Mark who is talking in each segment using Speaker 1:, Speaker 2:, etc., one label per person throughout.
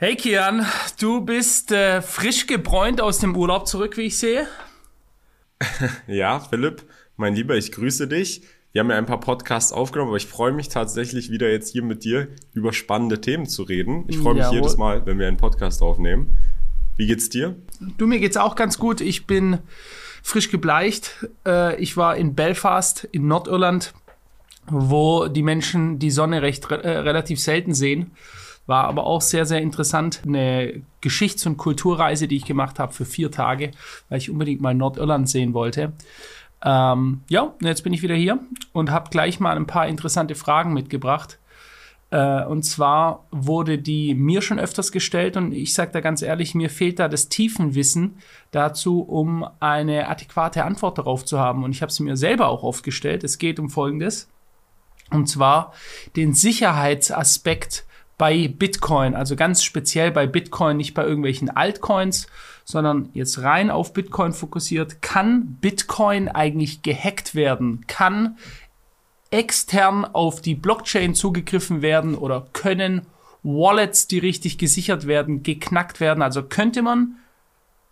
Speaker 1: Hey Kian, du bist äh, frisch gebräunt aus dem Urlaub zurück, wie ich sehe.
Speaker 2: ja, Philipp, mein Lieber, ich grüße dich. Wir haben ja ein paar Podcasts aufgenommen, aber ich freue mich tatsächlich wieder jetzt hier mit dir über spannende Themen zu reden. Ich freue mich Jawohl. jedes Mal, wenn wir einen Podcast aufnehmen. Wie geht's dir?
Speaker 1: Du, mir geht's auch ganz gut. Ich bin frisch gebleicht. Äh, ich war in Belfast in Nordirland, wo die Menschen die Sonne recht äh, relativ selten sehen. War aber auch sehr, sehr interessant. Eine Geschichts- und Kulturreise, die ich gemacht habe für vier Tage, weil ich unbedingt mal Nordirland sehen wollte. Ähm, ja, jetzt bin ich wieder hier und habe gleich mal ein paar interessante Fragen mitgebracht. Äh, und zwar wurde die mir schon öfters gestellt und ich sage da ganz ehrlich, mir fehlt da das Tiefenwissen dazu, um eine adäquate Antwort darauf zu haben. Und ich habe sie mir selber auch oft gestellt. Es geht um Folgendes. Und zwar den Sicherheitsaspekt bei Bitcoin, also ganz speziell bei Bitcoin, nicht bei irgendwelchen Altcoins, sondern jetzt rein auf Bitcoin fokussiert. Kann Bitcoin eigentlich gehackt werden? Kann extern auf die Blockchain zugegriffen werden oder können Wallets, die richtig gesichert werden, geknackt werden? Also könnte man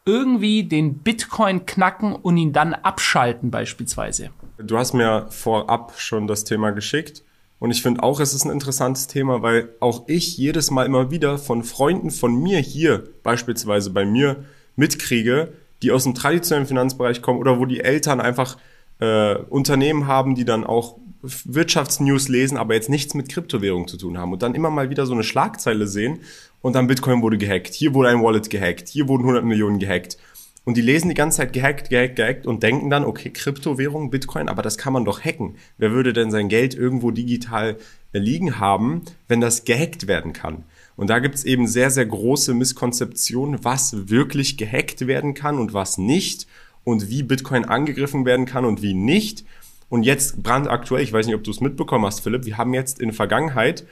Speaker 1: irgendwie den Bitcoin knacken und ihn dann abschalten beispielsweise?
Speaker 2: Du hast mir vorab schon das Thema geschickt. Und ich finde auch, es ist ein interessantes Thema, weil auch ich jedes Mal immer wieder von Freunden von mir hier, beispielsweise bei mir, mitkriege, die aus dem traditionellen Finanzbereich kommen oder wo die Eltern einfach äh, Unternehmen haben, die dann auch Wirtschaftsnews lesen, aber jetzt nichts mit Kryptowährung zu tun haben und dann immer mal wieder so eine Schlagzeile sehen und dann Bitcoin wurde gehackt, hier wurde ein Wallet gehackt, hier wurden 100 Millionen gehackt und die lesen die ganze Zeit gehackt, gehackt, gehackt und denken dann, okay, Kryptowährung, Bitcoin, aber das kann man doch hacken. Wer würde denn sein Geld irgendwo digital äh, liegen haben, wenn das gehackt werden kann? Und da gibt es eben sehr, sehr große Misskonzeptionen, was wirklich gehackt werden kann und was nicht und wie Bitcoin angegriffen werden kann und wie nicht. Und jetzt brandaktuell, ich weiß nicht, ob du es mitbekommen hast, Philipp, wir haben jetzt in der Vergangenheit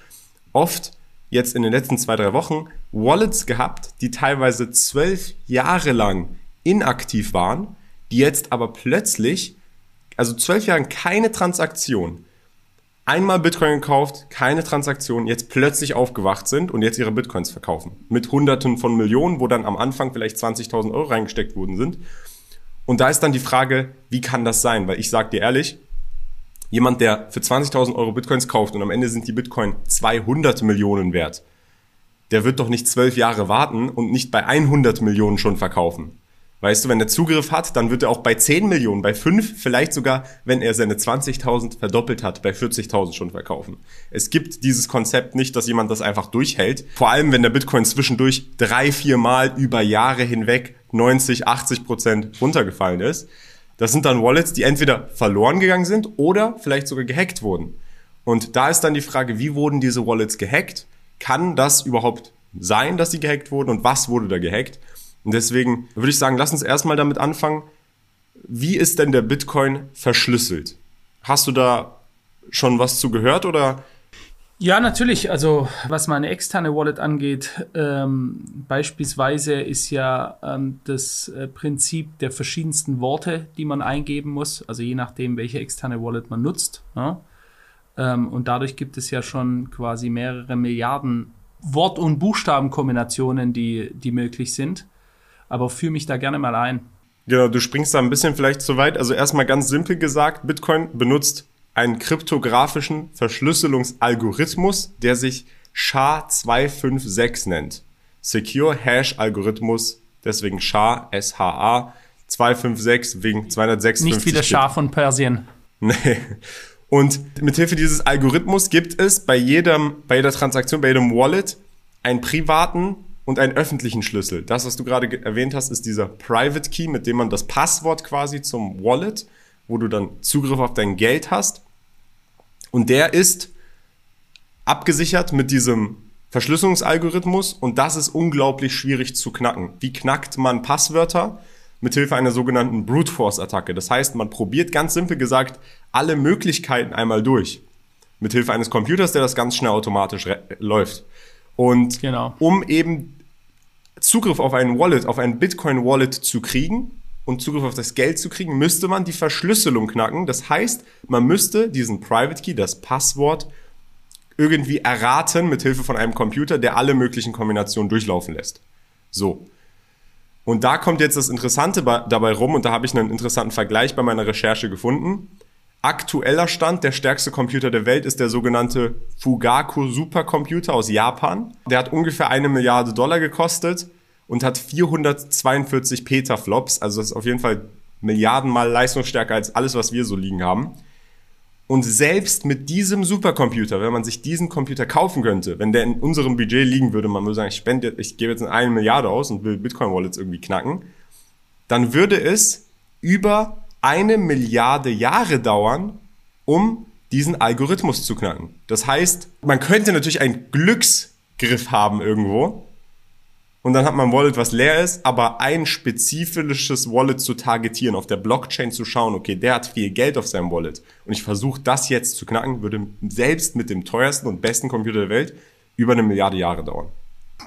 Speaker 2: oft jetzt in den letzten zwei, drei Wochen Wallets gehabt, die teilweise zwölf Jahre lang inaktiv waren, die jetzt aber plötzlich, also zwölf Jahre keine Transaktion, einmal Bitcoin gekauft, keine Transaktion, jetzt plötzlich aufgewacht sind und jetzt ihre Bitcoins verkaufen. Mit Hunderten von Millionen, wo dann am Anfang vielleicht 20.000 Euro reingesteckt worden sind. Und da ist dann die Frage, wie kann das sein? Weil ich sage dir ehrlich, jemand, der für 20.000 Euro Bitcoins kauft und am Ende sind die Bitcoin 200 Millionen wert, der wird doch nicht zwölf Jahre warten und nicht bei 100 Millionen schon verkaufen. Weißt du, wenn er Zugriff hat, dann wird er auch bei 10 Millionen, bei 5, vielleicht sogar, wenn er seine 20.000 verdoppelt hat, bei 40.000 schon verkaufen. Es gibt dieses Konzept nicht, dass jemand das einfach durchhält. Vor allem, wenn der Bitcoin zwischendurch drei, vier Mal über Jahre hinweg 90, 80 Prozent runtergefallen ist. Das sind dann Wallets, die entweder verloren gegangen sind oder vielleicht sogar gehackt wurden. Und da ist dann die Frage, wie wurden diese Wallets gehackt? Kann das überhaupt sein, dass sie gehackt wurden und was wurde da gehackt? Und deswegen würde ich sagen, lass uns erstmal damit anfangen. Wie ist denn der Bitcoin verschlüsselt? Hast du da schon was zu gehört oder?
Speaker 1: Ja, natürlich. Also was meine externe Wallet angeht, ähm, beispielsweise ist ja ähm, das äh, Prinzip der verschiedensten Worte, die man eingeben muss, also je nachdem, welche externe Wallet man nutzt. Ja? Ähm, und dadurch gibt es ja schon quasi mehrere Milliarden Wort- und Buchstabenkombinationen, die, die möglich sind aber führe mich da gerne mal ein.
Speaker 2: Genau, du springst da ein bisschen vielleicht zu weit. Also erstmal ganz simpel gesagt, Bitcoin benutzt einen kryptografischen Verschlüsselungsalgorithmus, der sich SHA-256 nennt. Secure Hash Algorithmus, deswegen SHA, S-H-A, 256 wegen 256.
Speaker 1: Nicht wie der Schah von Persien.
Speaker 2: Nee. Und mithilfe dieses Algorithmus gibt es bei jedem, bei jeder Transaktion, bei jedem Wallet einen privaten und einen öffentlichen Schlüssel. Das, was du gerade erwähnt hast, ist dieser Private Key, mit dem man das Passwort quasi zum Wallet, wo du dann Zugriff auf dein Geld hast. Und der ist abgesichert mit diesem Verschlüsselungsalgorithmus und das ist unglaublich schwierig zu knacken. Wie knackt man Passwörter? Mithilfe einer sogenannten Brute Force Attacke. Das heißt, man probiert ganz simpel gesagt alle Möglichkeiten einmal durch. Mithilfe eines Computers, der das ganz schnell automatisch läuft. Und genau. um eben Zugriff auf ein Wallet, auf ein Bitcoin-Wallet zu kriegen und Zugriff auf das Geld zu kriegen, müsste man die Verschlüsselung knacken. Das heißt, man müsste diesen Private Key, das Passwort, irgendwie erraten mit Hilfe von einem Computer, der alle möglichen Kombinationen durchlaufen lässt. So. Und da kommt jetzt das Interessante dabei rum und da habe ich einen interessanten Vergleich bei meiner Recherche gefunden. Aktueller Stand, der stärkste Computer der Welt ist der sogenannte Fugaku Supercomputer aus Japan. Der hat ungefähr eine Milliarde Dollar gekostet und hat 442 Petaflops, also das ist auf jeden Fall Milliardenmal leistungsstärker als alles, was wir so liegen haben. Und selbst mit diesem Supercomputer, wenn man sich diesen Computer kaufen könnte, wenn der in unserem Budget liegen würde, man würde sagen, ich spende, ich gebe jetzt eine Milliarde aus und will Bitcoin-Wallets irgendwie knacken, dann würde es über eine Milliarde Jahre dauern, um diesen Algorithmus zu knacken. Das heißt, man könnte natürlich einen Glücksgriff haben irgendwo, und dann hat man ein Wallet, was leer ist, aber ein spezifisches Wallet zu targetieren, auf der Blockchain zu schauen, okay, der hat viel Geld auf seinem Wallet und ich versuche das jetzt zu knacken, würde selbst mit dem teuersten und besten Computer der Welt über eine Milliarde Jahre dauern.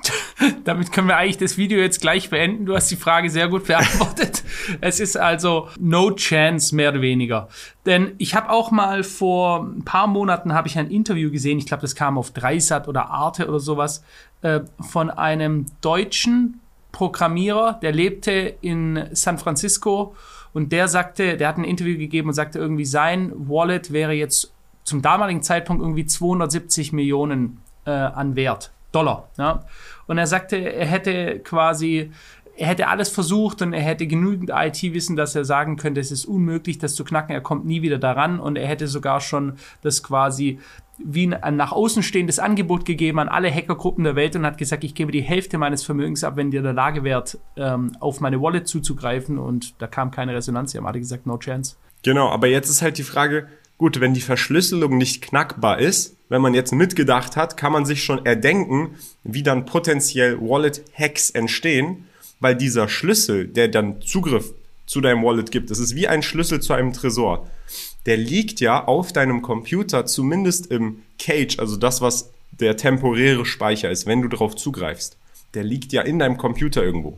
Speaker 1: Damit können wir eigentlich das Video jetzt gleich beenden. Du hast die Frage sehr gut beantwortet. es ist also no chance, mehr oder weniger. Denn ich habe auch mal vor ein paar Monaten habe ich ein Interview gesehen, ich glaube, das kam auf Dreisat oder Arte oder sowas, äh, von einem deutschen Programmierer, der lebte in San Francisco und der sagte, der hat ein Interview gegeben und sagte irgendwie, sein Wallet wäre jetzt zum damaligen Zeitpunkt irgendwie 270 Millionen äh, an Wert. Dollar. Ja? Und er sagte, er hätte quasi, er hätte alles versucht und er hätte genügend IT-Wissen, dass er sagen könnte, es ist unmöglich, das zu knacken. Er kommt nie wieder daran und er hätte sogar schon das quasi wie ein nach außen stehendes Angebot gegeben an alle Hackergruppen der Welt und hat gesagt, ich gebe die Hälfte meines Vermögens ab, wenn ihr in der Lage wärt, ähm, auf meine Wallet zuzugreifen. Und da kam keine Resonanz. Sie haben alle gesagt, no chance.
Speaker 2: Genau, aber jetzt ist halt die Frage, gut, wenn die Verschlüsselung nicht knackbar ist, wenn man jetzt mitgedacht hat, kann man sich schon erdenken, wie dann potenziell Wallet-Hacks entstehen, weil dieser Schlüssel, der dann Zugriff zu deinem Wallet gibt, das ist wie ein Schlüssel zu einem Tresor. Der liegt ja auf deinem Computer, zumindest im Cage, also das, was der temporäre Speicher ist, wenn du darauf zugreifst. Der liegt ja in deinem Computer irgendwo.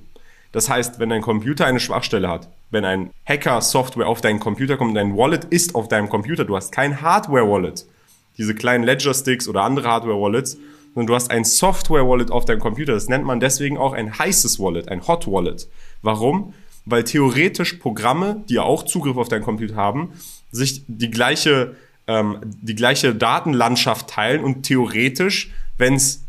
Speaker 2: Das heißt, wenn dein Computer eine Schwachstelle hat, wenn ein Hacker-Software auf deinen Computer kommt, dein Wallet ist auf deinem Computer, du hast kein Hardware-Wallet, diese kleinen Ledger-Sticks oder andere Hardware-Wallets, sondern du hast ein Software-Wallet auf deinem Computer. Das nennt man deswegen auch ein heißes Wallet, ein Hot Wallet. Warum? Weil theoretisch Programme, die ja auch Zugriff auf deinen Computer haben, sich die gleiche, ähm, die gleiche Datenlandschaft teilen und theoretisch, wenn es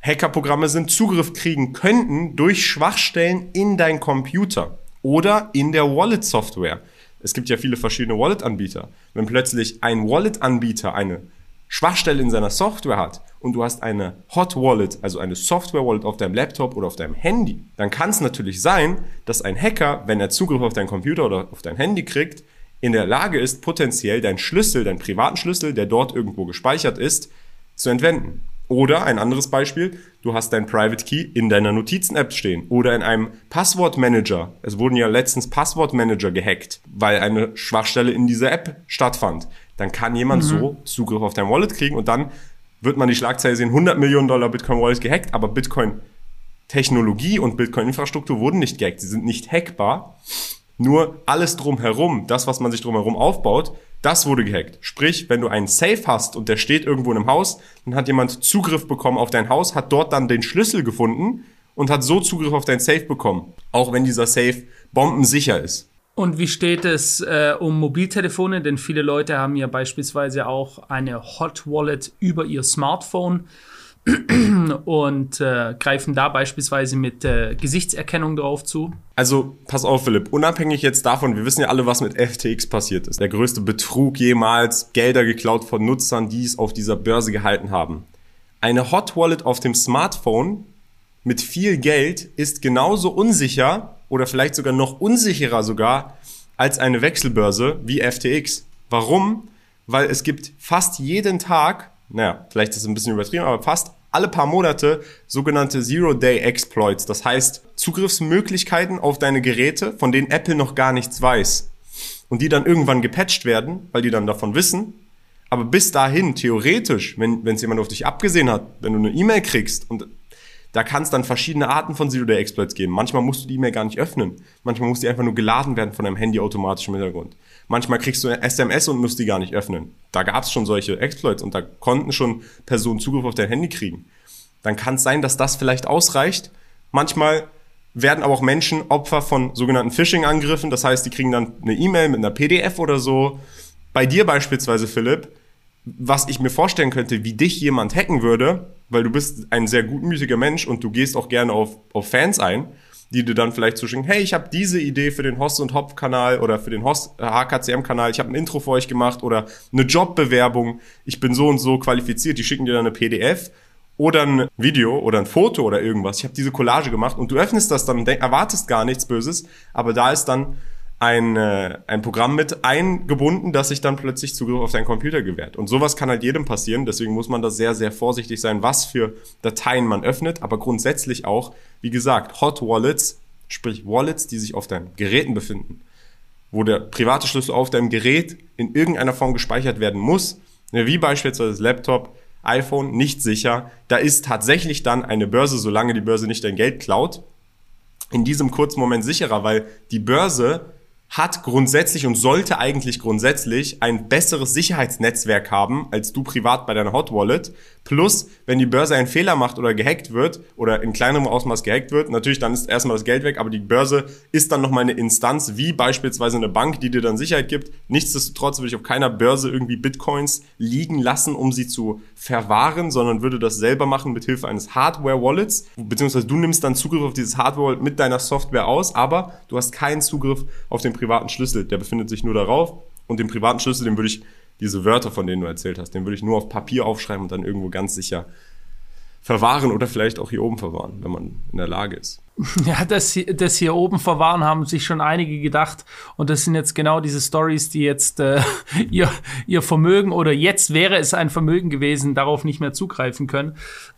Speaker 2: Hackerprogramme sind, Zugriff kriegen könnten durch Schwachstellen in dein Computer oder in der Wallet-Software. Es gibt ja viele verschiedene Wallet-Anbieter. Wenn plötzlich ein Wallet-Anbieter eine Schwachstelle in seiner Software hat und du hast eine Hot Wallet, also eine Software Wallet auf deinem Laptop oder auf deinem Handy, dann kann es natürlich sein, dass ein Hacker, wenn er Zugriff auf deinen Computer oder auf dein Handy kriegt, in der Lage ist, potenziell deinen Schlüssel, deinen privaten Schlüssel, der dort irgendwo gespeichert ist, zu entwenden. Oder ein anderes Beispiel, du hast dein Private Key in deiner Notizen-App stehen oder in einem Passwortmanager. Es wurden ja letztens Passwortmanager gehackt, weil eine Schwachstelle in dieser App stattfand. Dann kann jemand mhm. so Zugriff auf dein Wallet kriegen und dann wird man die Schlagzeile sehen, 100 Millionen Dollar Bitcoin Wallet gehackt, aber Bitcoin Technologie und Bitcoin Infrastruktur wurden nicht gehackt. Sie sind nicht hackbar. Nur alles drumherum, das, was man sich drumherum aufbaut, das wurde gehackt. Sprich, wenn du einen Safe hast und der steht irgendwo in einem Haus, dann hat jemand Zugriff bekommen auf dein Haus, hat dort dann den Schlüssel gefunden und hat so Zugriff auf dein Safe bekommen. Auch wenn dieser Safe bombensicher ist.
Speaker 1: Und wie steht es äh, um Mobiltelefone? Denn viele Leute haben ja beispielsweise auch eine Hot Wallet über ihr Smartphone und äh, greifen da beispielsweise mit äh, Gesichtserkennung drauf zu.
Speaker 2: Also pass auf, Philipp, unabhängig jetzt davon, wir wissen ja alle, was mit FTX passiert ist. Der größte Betrug jemals, Gelder geklaut von Nutzern, die es auf dieser Börse gehalten haben. Eine Hot Wallet auf dem Smartphone mit viel Geld ist genauso unsicher oder vielleicht sogar noch unsicherer sogar als eine Wechselbörse wie FTX. Warum? Weil es gibt fast jeden Tag, naja, vielleicht ist es ein bisschen übertrieben, aber fast alle paar Monate sogenannte Zero-Day-Exploits. Das heißt, Zugriffsmöglichkeiten auf deine Geräte, von denen Apple noch gar nichts weiß. Und die dann irgendwann gepatcht werden, weil die dann davon wissen. Aber bis dahin, theoretisch, wenn es jemand auf dich abgesehen hat, wenn du eine E-Mail kriegst und Da kann es dann verschiedene Arten von Zero-Day-Exploits geben. Manchmal musst du die E-Mail gar nicht öffnen. Manchmal muss die einfach nur geladen werden von deinem Handy automatisch im Hintergrund. Manchmal kriegst du SMS und musst die gar nicht öffnen. Da gab es schon solche Exploits und da konnten schon Personen Zugriff auf dein Handy kriegen. Dann kann es sein, dass das vielleicht ausreicht. Manchmal werden aber auch Menschen Opfer von sogenannten Phishing-Angriffen. Das heißt, die kriegen dann eine E-Mail mit einer PDF oder so. Bei dir beispielsweise, Philipp, was ich mir vorstellen könnte, wie dich jemand hacken würde, weil du bist ein sehr gutmütiger Mensch und du gehst auch gerne auf, auf Fans ein, die dir dann vielleicht zuschicken, hey, ich habe diese Idee für den Host und Hopf Kanal oder für den Host HKCM Kanal, ich habe ein Intro für euch gemacht oder eine Jobbewerbung, ich bin so und so qualifiziert, die schicken dir dann eine PDF oder ein Video oder ein Foto oder irgendwas. Ich habe diese Collage gemacht und du öffnest das dann und erwartest gar nichts Böses, aber da ist dann ein, äh, ein Programm mit eingebunden, das sich dann plötzlich Zugriff auf deinen Computer gewährt. Und sowas kann halt jedem passieren, deswegen muss man da sehr, sehr vorsichtig sein, was für Dateien man öffnet, aber grundsätzlich auch, wie gesagt, Hot Wallets, sprich Wallets, die sich auf deinen Geräten befinden, wo der private Schlüssel auf deinem Gerät in irgendeiner Form gespeichert werden muss, wie beispielsweise das Laptop, iPhone, nicht sicher. Da ist tatsächlich dann eine Börse, solange die Börse nicht dein Geld klaut, in diesem kurzen Moment sicherer, weil die Börse hat grundsätzlich und sollte eigentlich grundsätzlich ein besseres Sicherheitsnetzwerk haben als du privat bei deiner Hot Wallet. Plus, wenn die Börse einen Fehler macht oder gehackt wird oder in kleinerem Ausmaß gehackt wird, natürlich dann ist erstmal das Geld weg, aber die Börse ist dann nochmal eine Instanz, wie beispielsweise eine Bank, die dir dann Sicherheit gibt. Nichtsdestotrotz würde ich auf keiner Börse irgendwie Bitcoins liegen lassen, um sie zu verwahren, sondern würde das selber machen mit Hilfe eines Hardware-Wallets, beziehungsweise du nimmst dann Zugriff auf dieses Hardware-Wallet mit deiner Software aus, aber du hast keinen Zugriff auf den privaten Schlüssel. Der befindet sich nur darauf und den privaten Schlüssel, den würde ich diese Wörter, von denen du erzählt hast, den würde ich nur auf Papier aufschreiben und dann irgendwo ganz sicher verwahren oder vielleicht auch hier oben verwahren, wenn man in der Lage ist.
Speaker 1: Ja, das, das hier oben verwahren haben sich schon einige gedacht. Und das sind jetzt genau diese Stories, die jetzt äh, ihr, ihr Vermögen oder jetzt wäre es ein Vermögen gewesen, darauf nicht mehr zugreifen können.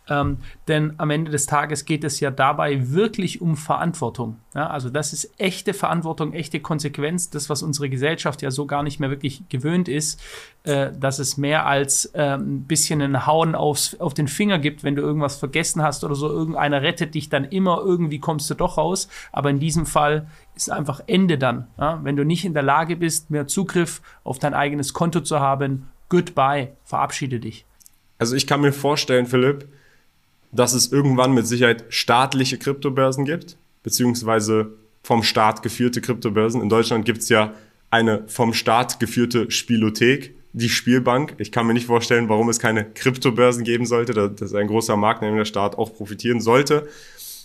Speaker 1: Ähm, denn am Ende des Tages geht es ja dabei wirklich um Verantwortung. Ja, also das ist echte Verantwortung, echte Konsequenz, das, was unsere Gesellschaft ja so gar nicht mehr wirklich gewöhnt ist, äh, dass es mehr als äh, ein bisschen ein Hauen aufs, auf den Finger gibt, wenn du irgendwas vergessen hast oder so. Irgendeiner rettet dich dann immer, irgendwie kommst du doch raus. Aber in diesem Fall ist einfach Ende dann. Ja? Wenn du nicht in der Lage bist, mehr Zugriff auf dein eigenes Konto zu haben, goodbye, verabschiede dich.
Speaker 2: Also ich kann mir vorstellen, Philipp, dass es irgendwann mit Sicherheit staatliche Kryptobörsen gibt, beziehungsweise vom Staat geführte Kryptobörsen. In Deutschland gibt es ja eine vom Staat geführte Spielothek, die Spielbank. Ich kann mir nicht vorstellen, warum es keine Kryptobörsen geben sollte. Das ein großer Markt, dem der Staat auch profitieren sollte.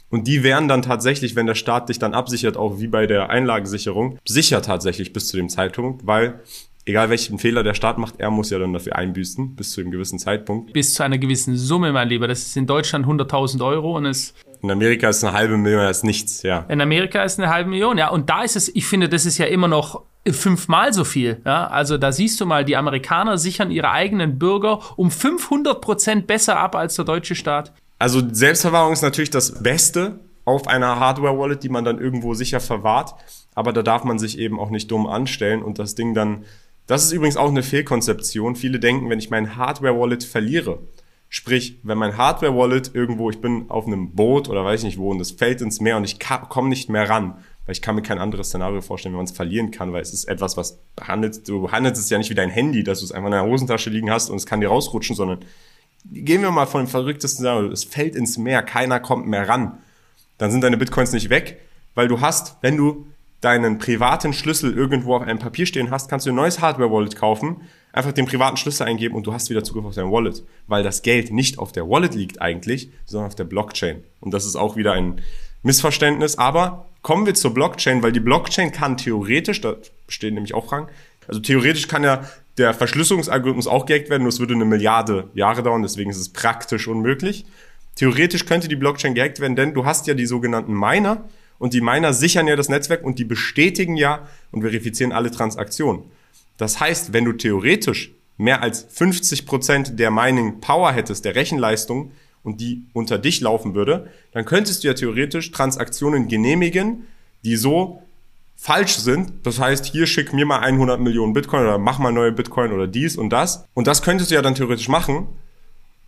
Speaker 2: Und die wären dann tatsächlich, wenn der Staat dich dann absichert, auch wie bei der Einlagensicherung, sicher tatsächlich bis zu dem Zeitpunkt, weil egal welchen Fehler der Staat macht, er muss ja dann dafür einbüßen, bis zu einem gewissen Zeitpunkt.
Speaker 1: Bis zu einer gewissen Summe, mein Lieber. Das ist in Deutschland 100.000 Euro und es.
Speaker 2: In Amerika ist eine halbe Million, das ist nichts, ja.
Speaker 1: In Amerika ist eine halbe Million, ja. Und da ist es, ich finde, das ist ja immer noch fünfmal so viel. Ja? Also da siehst du mal, die Amerikaner sichern ihre eigenen Bürger um 500 Prozent besser ab als der deutsche Staat.
Speaker 2: Also Selbstverwahrung ist natürlich das Beste auf einer Hardware-Wallet, die man dann irgendwo sicher verwahrt. Aber da darf man sich eben auch nicht dumm anstellen und das Ding dann das ist übrigens auch eine Fehlkonzeption. Viele denken, wenn ich mein Hardware-Wallet verliere, sprich, wenn mein Hardware-Wallet irgendwo, ich bin auf einem Boot oder weiß ich nicht wo und es fällt ins Meer und ich komme nicht mehr ran, weil ich kann mir kein anderes Szenario vorstellen, wenn man es verlieren kann, weil es ist etwas, was behandelt, du handelst es ja nicht wie dein Handy, dass du es einfach in der Hosentasche liegen hast und es kann dir rausrutschen, sondern gehen wir mal von dem verrücktesten Szenario, es fällt ins Meer, keiner kommt mehr ran. Dann sind deine Bitcoins nicht weg, weil du hast, wenn du deinen privaten Schlüssel irgendwo auf einem Papier stehen hast, kannst du ein neues Hardware-Wallet kaufen, einfach den privaten Schlüssel eingeben und du hast wieder Zugriff auf dein Wallet, weil das Geld nicht auf der Wallet liegt eigentlich, sondern auf der Blockchain. Und das ist auch wieder ein Missverständnis. Aber kommen wir zur Blockchain, weil die Blockchain kann theoretisch, da stehen nämlich auch Fragen, also theoretisch kann ja der Verschlüsselungsalgorithmus auch gehackt werden, nur es würde eine Milliarde Jahre dauern, deswegen ist es praktisch unmöglich. Theoretisch könnte die Blockchain gehackt werden, denn du hast ja die sogenannten Miner, und die Miner sichern ja das Netzwerk und die bestätigen ja und verifizieren alle Transaktionen. Das heißt, wenn du theoretisch mehr als 50 Prozent der Mining Power hättest, der Rechenleistung, und die unter dich laufen würde, dann könntest du ja theoretisch Transaktionen genehmigen, die so falsch sind. Das heißt, hier schick mir mal 100 Millionen Bitcoin oder mach mal neue Bitcoin oder dies und das. Und das könntest du ja dann theoretisch machen.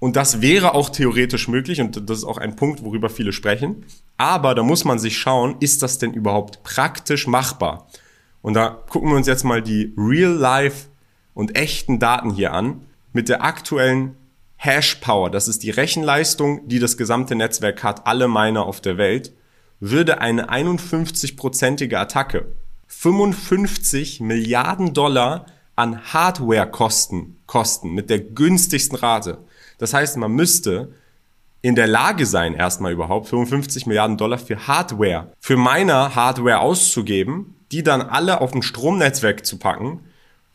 Speaker 2: Und das wäre auch theoretisch möglich und das ist auch ein Punkt, worüber viele sprechen. Aber da muss man sich schauen, ist das denn überhaupt praktisch machbar? Und da gucken wir uns jetzt mal die Real-Life und echten Daten hier an mit der aktuellen Hash Power. Das ist die Rechenleistung, die das gesamte Netzwerk hat, alle Miner auf der Welt, würde eine 51-prozentige Attacke 55 Milliarden Dollar an Hardware-Kosten kosten mit der günstigsten Rate. Das heißt, man müsste in der Lage sein, erstmal überhaupt 55 Milliarden Dollar für Hardware, für meiner Hardware auszugeben, die dann alle auf ein Stromnetzwerk zu packen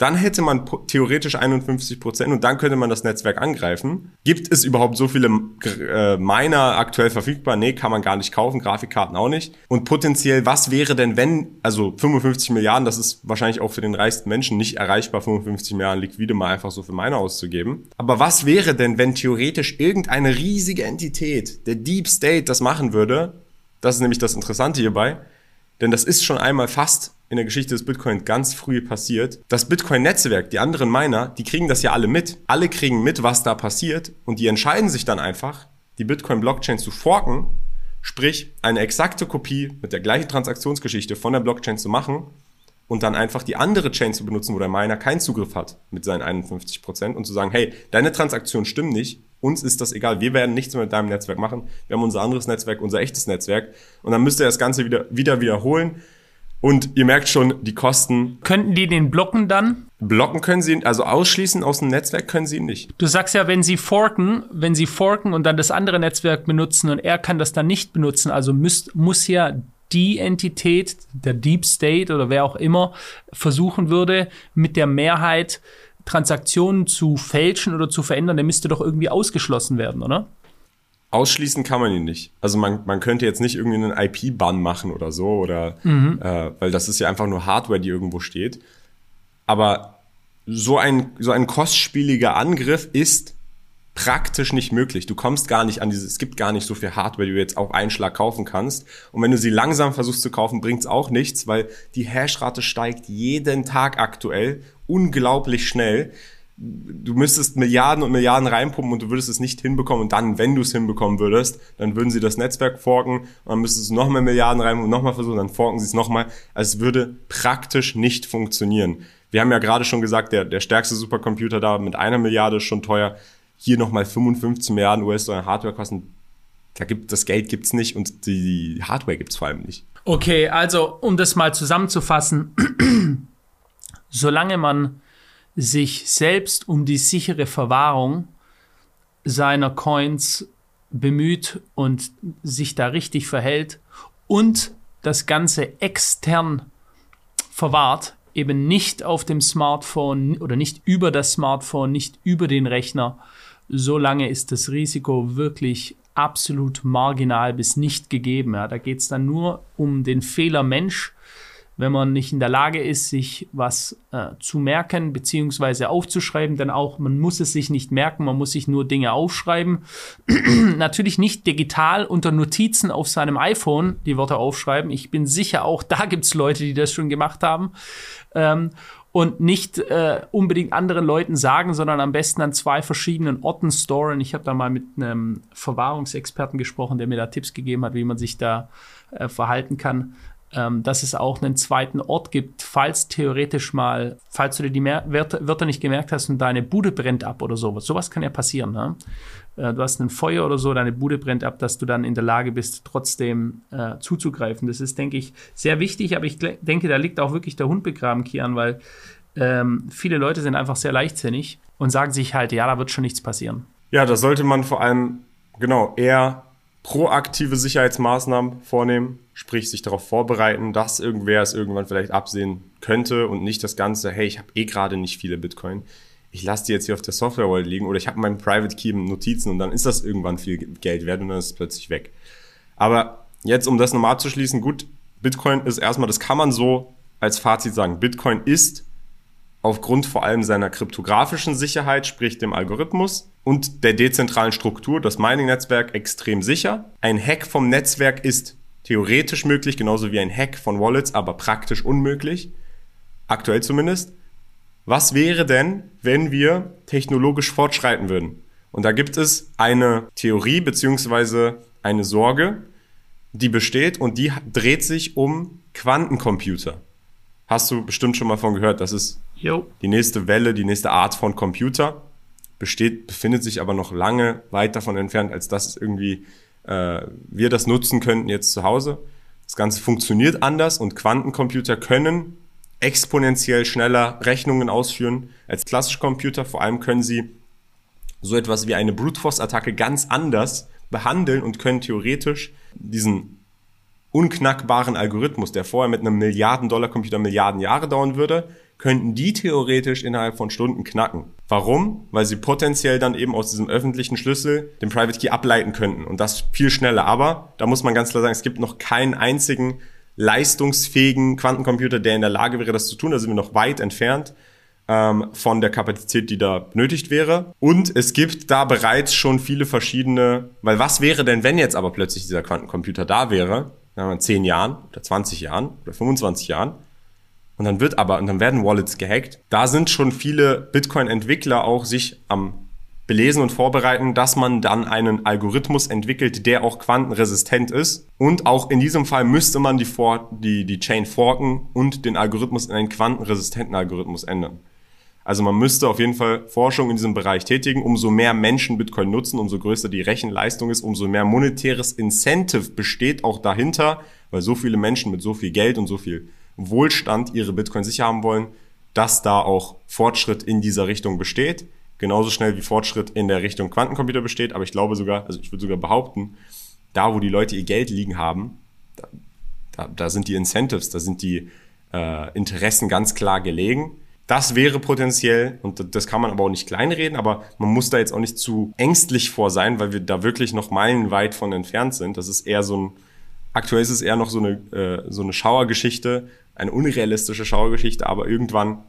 Speaker 2: dann hätte man theoretisch 51 Prozent und dann könnte man das Netzwerk angreifen. Gibt es überhaupt so viele äh, Miner aktuell verfügbar? Nee, kann man gar nicht kaufen, Grafikkarten auch nicht. Und potenziell, was wäre denn, wenn, also 55 Milliarden, das ist wahrscheinlich auch für den reichsten Menschen nicht erreichbar, 55 Milliarden liquide mal einfach so für Miner auszugeben. Aber was wäre denn, wenn theoretisch irgendeine riesige Entität, der Deep State, das machen würde? Das ist nämlich das Interessante hierbei. Denn das ist schon einmal fast in der Geschichte des Bitcoin ganz früh passiert. Das Bitcoin-Netzwerk, die anderen Miner, die kriegen das ja alle mit. Alle kriegen mit, was da passiert und die entscheiden sich dann einfach, die Bitcoin-Blockchain zu forken, sprich eine exakte Kopie mit der gleichen Transaktionsgeschichte von der Blockchain zu machen und dann einfach die andere Chain zu benutzen, wo der Miner keinen Zugriff hat mit seinen 51% und zu sagen, hey, deine Transaktionen stimmen nicht, uns ist das egal, wir werden nichts mehr mit deinem Netzwerk machen, wir haben unser anderes Netzwerk, unser echtes Netzwerk und dann müsst ihr das Ganze wieder, wieder wiederholen und ihr merkt schon, die Kosten.
Speaker 1: Könnten die den blocken dann?
Speaker 2: Blocken können sie, also ausschließen aus dem Netzwerk können sie ihn nicht.
Speaker 1: Du sagst ja, wenn sie forken, wenn sie forken und dann das andere Netzwerk benutzen und er kann das dann nicht benutzen, also müsst, muss ja die Entität, der Deep State oder wer auch immer, versuchen würde, mit der Mehrheit Transaktionen zu fälschen oder zu verändern, der müsste doch irgendwie ausgeschlossen werden, oder?
Speaker 2: Ausschließen kann man ihn nicht. Also man, man könnte jetzt nicht irgendwie einen IP-Bann machen oder so, oder mhm. äh, weil das ist ja einfach nur Hardware, die irgendwo steht. Aber so ein, so ein kostspieliger Angriff ist praktisch nicht möglich. Du kommst gar nicht an diese, es gibt gar nicht so viel Hardware, die du jetzt auf einen Schlag kaufen kannst. Und wenn du sie langsam versuchst zu kaufen, bringt's auch nichts, weil die Hashrate steigt jeden Tag aktuell unglaublich schnell du müsstest Milliarden und Milliarden reinpumpen und du würdest es nicht hinbekommen und dann, wenn du es hinbekommen würdest, dann würden sie das Netzwerk forken und dann müsstest du noch mehr Milliarden rein und nochmal versuchen, dann forken sie es nochmal. Also es würde praktisch nicht funktionieren. Wir haben ja gerade schon gesagt, der, der stärkste Supercomputer da mit einer Milliarde ist schon teuer. Hier nochmal 55 Milliarden US-Dollar Hardware kosten. Da gibt, das Geld gibt's nicht und die Hardware gibt's vor allem nicht.
Speaker 1: Okay, also um das mal zusammenzufassen, solange man sich selbst um die sichere Verwahrung seiner Coins bemüht und sich da richtig verhält und das Ganze extern verwahrt, eben nicht auf dem Smartphone oder nicht über das Smartphone, nicht über den Rechner, solange ist das Risiko wirklich absolut marginal bis nicht gegeben. Ja, da geht es dann nur um den Fehler Mensch, wenn man nicht in der Lage ist, sich was äh, zu merken bzw. aufzuschreiben, dann auch, man muss es sich nicht merken, man muss sich nur Dinge aufschreiben. Natürlich nicht digital unter Notizen auf seinem iPhone die Worte aufschreiben. Ich bin sicher, auch da gibt es Leute, die das schon gemacht haben. Ähm, und nicht äh, unbedingt anderen Leuten sagen, sondern am besten an zwei verschiedenen Orten storen. Ich habe da mal mit einem Verwahrungsexperten gesprochen, der mir da Tipps gegeben hat, wie man sich da äh, verhalten kann ähm, dass es auch einen zweiten Ort gibt, falls theoretisch mal, falls du dir die Mer Wörter, Wörter nicht gemerkt hast und deine Bude brennt ab oder sowas. Sowas kann ja passieren. Ne? Äh, du hast ein Feuer oder so, deine Bude brennt ab, dass du dann in der Lage bist, trotzdem äh, zuzugreifen. Das ist, denke ich, sehr wichtig, aber ich denke, da liegt auch wirklich der Hund begraben, Kian, weil ähm, viele Leute sind einfach sehr leichtsinnig und sagen sich halt, ja, da wird schon nichts passieren.
Speaker 2: Ja, da sollte man vor allem, genau, eher proaktive Sicherheitsmaßnahmen vornehmen, sprich sich darauf vorbereiten, dass irgendwer es irgendwann vielleicht absehen könnte und nicht das Ganze, hey, ich habe eh gerade nicht viele Bitcoin, ich lasse die jetzt hier auf der Software Wallet liegen oder ich habe meinen Private Key im Notizen und dann ist das irgendwann viel Geld wert und dann ist es plötzlich weg. Aber jetzt, um das nochmal abzuschließen, gut, Bitcoin ist erstmal, das kann man so als Fazit sagen, Bitcoin ist aufgrund vor allem seiner kryptografischen Sicherheit, sprich dem Algorithmus und der dezentralen Struktur, das Mining-Netzwerk extrem sicher. Ein Hack vom Netzwerk ist theoretisch möglich, genauso wie ein Hack von Wallets, aber praktisch unmöglich. Aktuell zumindest. Was wäre denn, wenn wir technologisch fortschreiten würden? Und da gibt es eine Theorie beziehungsweise eine Sorge, die besteht und die dreht sich um Quantencomputer. Hast du bestimmt schon mal von gehört. Das ist jo. die nächste Welle, die nächste Art von Computer. Besteht, befindet sich aber noch lange weit davon entfernt, als dass irgendwie äh, wir das nutzen könnten jetzt zu Hause. Das Ganze funktioniert anders und Quantencomputer können exponentiell schneller Rechnungen ausführen als klassische Computer. Vor allem können sie so etwas wie eine Brute Force Attacke ganz anders behandeln und können theoretisch diesen unknackbaren Algorithmus, der vorher mit einem Milliarden-Dollar-Computer Milliarden Jahre dauern würde, könnten die theoretisch innerhalb von Stunden knacken. Warum? Weil sie potenziell dann eben aus diesem öffentlichen Schlüssel den Private Key ableiten könnten und das viel schneller. Aber da muss man ganz klar sagen, es gibt noch keinen einzigen leistungsfähigen Quantencomputer, der in der Lage wäre, das zu tun. Da sind wir noch weit entfernt ähm, von der Kapazität, die da benötigt wäre. Und es gibt da bereits schon viele verschiedene, weil was wäre denn, wenn jetzt aber plötzlich dieser Quantencomputer da wäre, in 10 Jahren oder 20 Jahren oder 25 Jahren, und dann wird aber, und dann werden Wallets gehackt. Da sind schon viele Bitcoin-Entwickler auch sich am belesen und vorbereiten, dass man dann einen Algorithmus entwickelt, der auch quantenresistent ist. Und auch in diesem Fall müsste man die, For die, die Chain forken und den Algorithmus in einen quantenresistenten Algorithmus ändern. Also man müsste auf jeden Fall Forschung in diesem Bereich tätigen. Umso mehr Menschen Bitcoin nutzen, umso größer die Rechenleistung ist, umso mehr monetäres Incentive besteht auch dahinter, weil so viele Menschen mit so viel Geld und so viel Wohlstand ihre Bitcoin sicher haben wollen, dass da auch Fortschritt in dieser Richtung besteht. Genauso schnell wie Fortschritt in der Richtung Quantencomputer besteht. Aber ich glaube sogar, also ich würde sogar behaupten, da wo die Leute ihr Geld liegen haben, da, da, da sind die Incentives, da sind die äh, Interessen ganz klar gelegen. Das wäre potenziell, und das kann man aber auch nicht kleinreden, aber man muss da jetzt auch nicht zu ängstlich vor sein, weil wir da wirklich noch meilenweit von entfernt sind. Das ist eher so ein, aktuell ist es eher noch so eine, äh, so eine Schauergeschichte, eine unrealistische Schauergeschichte, aber irgendwann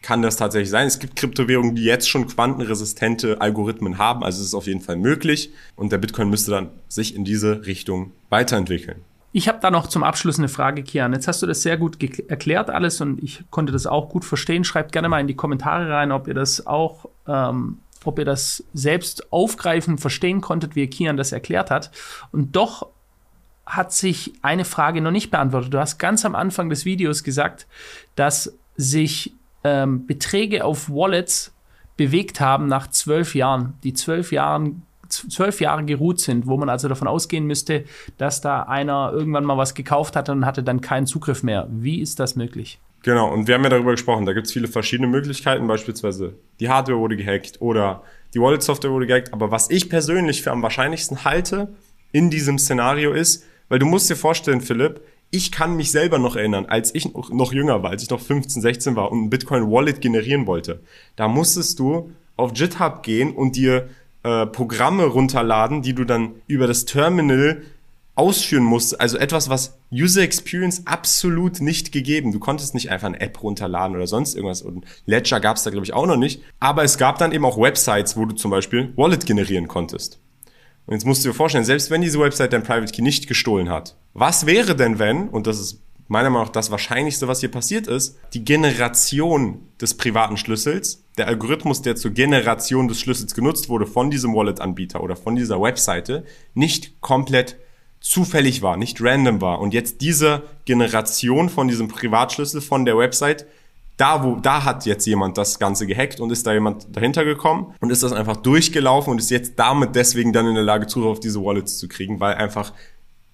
Speaker 2: kann das tatsächlich sein. Es gibt Kryptowährungen, die jetzt schon quantenresistente Algorithmen haben, also es ist auf jeden Fall möglich und der Bitcoin müsste dann sich in diese Richtung weiterentwickeln.
Speaker 1: Ich habe da noch zum Abschluss eine Frage, Kian. Jetzt hast du das sehr gut erklärt alles und ich konnte das auch gut verstehen. Schreibt gerne mal in die Kommentare rein, ob ihr das auch, ähm, ob ihr das selbst aufgreifen, verstehen konntet, wie Kian das erklärt hat. Und doch hat sich eine Frage noch nicht beantwortet. Du hast ganz am Anfang des Videos gesagt, dass sich ähm, Beträge auf Wallets bewegt haben nach zwölf Jahren. Die zwölf Jahren zwölf Jahre geruht sind, wo man also davon ausgehen müsste, dass da einer irgendwann mal was gekauft hat und hatte dann keinen Zugriff mehr. Wie ist das möglich?
Speaker 2: Genau, und wir haben ja darüber gesprochen, da gibt es viele verschiedene Möglichkeiten, beispielsweise die Hardware wurde gehackt oder die Wallet-Software wurde gehackt, aber was ich persönlich für am wahrscheinlichsten halte in diesem Szenario ist, weil du musst dir vorstellen, Philipp, ich kann mich selber noch erinnern, als ich noch jünger war, als ich noch 15, 16 war und ein Bitcoin-Wallet generieren wollte. Da musstest du auf GitHub gehen und dir äh, Programme runterladen, die du dann über das Terminal ausführen musst. Also etwas, was User Experience absolut nicht gegeben. Du konntest nicht einfach eine App runterladen oder sonst irgendwas. Und Ledger gab es da, glaube ich, auch noch nicht. Aber es gab dann eben auch Websites, wo du zum Beispiel Wallet generieren konntest. Und jetzt musst du dir vorstellen, selbst wenn diese Website dein Private Key nicht gestohlen hat, was wäre denn, wenn, und das ist meiner Meinung nach das Wahrscheinlichste, was hier passiert ist, die Generation des privaten Schlüssels, der Algorithmus, der zur Generation des Schlüssels genutzt wurde von diesem Wallet-Anbieter oder von dieser Webseite, nicht komplett zufällig war, nicht random war. Und jetzt diese Generation von diesem Privatschlüssel von der Website da wo, da hat jetzt jemand das Ganze gehackt und ist da jemand dahinter gekommen und ist das einfach durchgelaufen und ist jetzt damit deswegen dann in der Lage, Zugriff auf diese Wallets zu kriegen, weil einfach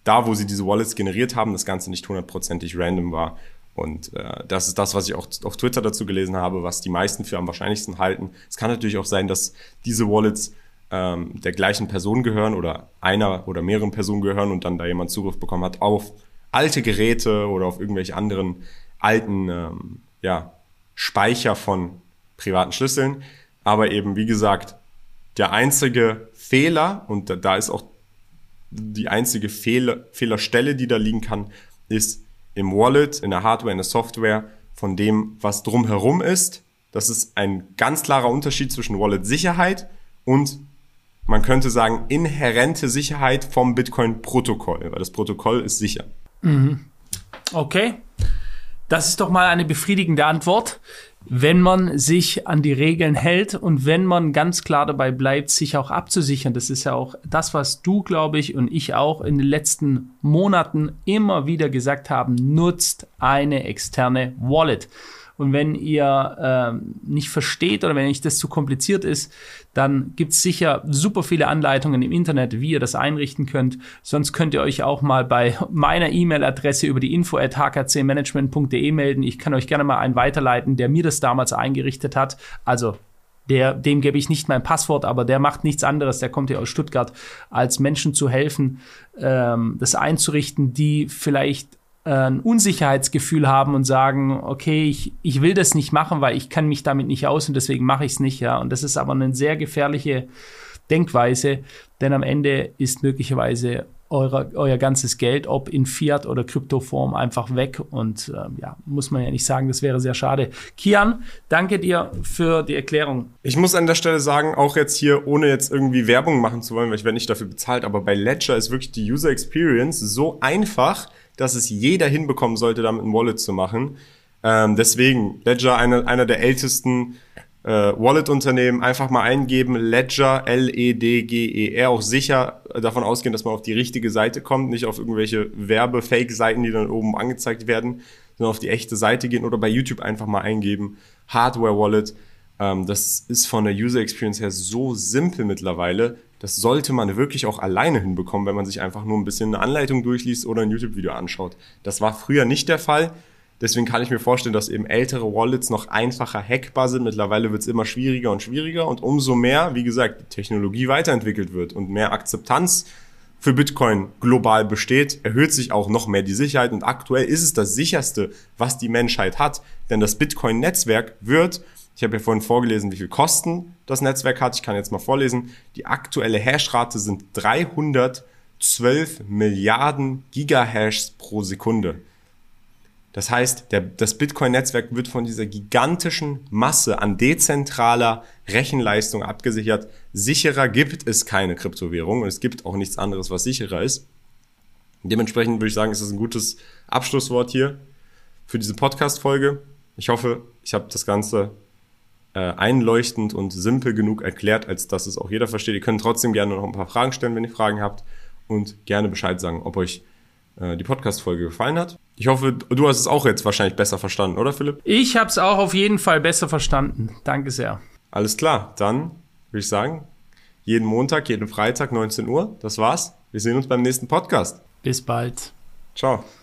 Speaker 2: da, wo sie diese Wallets generiert haben, das Ganze nicht hundertprozentig random war. Und äh, das ist das, was ich auch auf Twitter dazu gelesen habe, was die meisten für am wahrscheinlichsten halten. Es kann natürlich auch sein, dass diese Wallets ähm, der gleichen Person gehören oder einer oder mehreren Personen gehören und dann da jemand Zugriff bekommen hat auf alte Geräte oder auf irgendwelche anderen alten ähm, ja, Speicher von privaten Schlüsseln. Aber eben, wie gesagt, der einzige Fehler, und da ist auch die einzige Fehler, Fehlerstelle, die da liegen kann, ist im Wallet, in der Hardware, in der Software, von dem, was drumherum ist. Das ist ein ganz klarer Unterschied zwischen Wallet-Sicherheit und man könnte sagen, inhärente Sicherheit vom Bitcoin-Protokoll, weil das Protokoll ist sicher.
Speaker 1: Mhm. Okay, das ist doch mal eine befriedigende Antwort. Wenn man sich an die Regeln hält und wenn man ganz klar dabei bleibt, sich auch abzusichern. Das ist ja auch das, was du, glaube ich, und ich auch in den letzten Monaten immer wieder gesagt haben, nutzt eine externe Wallet. Und wenn ihr ähm, nicht versteht oder wenn euch das zu kompliziert ist, dann gibt es sicher super viele Anleitungen im Internet, wie ihr das einrichten könnt. Sonst könnt ihr euch auch mal bei meiner E-Mail-Adresse über die info at hkcmanagement.de melden. Ich kann euch gerne mal einen weiterleiten, der mir das damals eingerichtet hat. Also der, dem gebe ich nicht mein Passwort, aber der macht nichts anderes, der kommt ja aus Stuttgart, als Menschen zu helfen, ähm, das einzurichten, die vielleicht ein Unsicherheitsgefühl haben und sagen, okay, ich, ich will das nicht machen, weil ich kann mich damit nicht aus und deswegen mache ich es nicht, ja. Und das ist aber eine sehr gefährliche Denkweise, denn am Ende ist möglicherweise euer, euer ganzes Geld, ob in Fiat oder Kryptoform, einfach weg. Und ähm, ja, muss man ja nicht sagen, das wäre sehr schade. Kian, danke dir für die Erklärung.
Speaker 2: Ich muss an der Stelle sagen, auch jetzt hier, ohne jetzt irgendwie Werbung machen zu wollen, weil ich werde nicht dafür bezahlt, aber bei Ledger ist wirklich die User Experience so einfach, dass es jeder hinbekommen sollte, damit ein Wallet zu machen. Ähm, deswegen, Ledger, einer, einer der ältesten äh, Wallet-Unternehmen, einfach mal eingeben, Ledger, L-E-D-G-E-R, auch sicher davon ausgehen, dass man auf die richtige Seite kommt, nicht auf irgendwelche Werbe-Fake-Seiten, die dann oben angezeigt werden, sondern auf die echte Seite gehen oder bei YouTube einfach mal eingeben, Hardware-Wallet. Ähm, das ist von der User Experience her so simpel mittlerweile, das sollte man wirklich auch alleine hinbekommen, wenn man sich einfach nur ein bisschen eine Anleitung durchliest oder ein YouTube-Video anschaut. Das war früher nicht der Fall. Deswegen kann ich mir vorstellen, dass eben ältere Wallets noch einfacher hackbar sind. Mittlerweile wird es immer schwieriger und schwieriger und umso mehr, wie gesagt, die Technologie weiterentwickelt wird und mehr Akzeptanz für Bitcoin global besteht, erhöht sich auch noch mehr die Sicherheit und aktuell ist es das sicherste, was die Menschheit hat. Denn das Bitcoin-Netzwerk wird ich habe ja vorhin vorgelesen, wie viel Kosten das Netzwerk hat. Ich kann jetzt mal vorlesen. Die aktuelle Hashrate sind 312 Milliarden Gigahashs pro Sekunde. Das heißt, der, das Bitcoin-Netzwerk wird von dieser gigantischen Masse an dezentraler Rechenleistung abgesichert. Sicherer gibt es keine Kryptowährung und es gibt auch nichts anderes, was sicherer ist. Dementsprechend würde ich sagen, ist das ein gutes Abschlusswort hier für diese Podcast-Folge. Ich hoffe, ich habe das Ganze äh, einleuchtend und simpel genug erklärt, als dass es auch jeder versteht. Ihr könnt trotzdem gerne noch ein paar Fragen stellen, wenn ihr Fragen habt und gerne Bescheid sagen, ob euch äh, die Podcast-Folge gefallen hat. Ich hoffe, du hast es auch jetzt wahrscheinlich besser verstanden, oder Philipp?
Speaker 1: Ich habe es auch auf jeden Fall besser verstanden. Danke sehr.
Speaker 2: Alles klar, dann würde ich sagen, jeden Montag, jeden Freitag 19 Uhr. Das war's. Wir sehen uns beim nächsten Podcast.
Speaker 1: Bis bald.
Speaker 2: Ciao.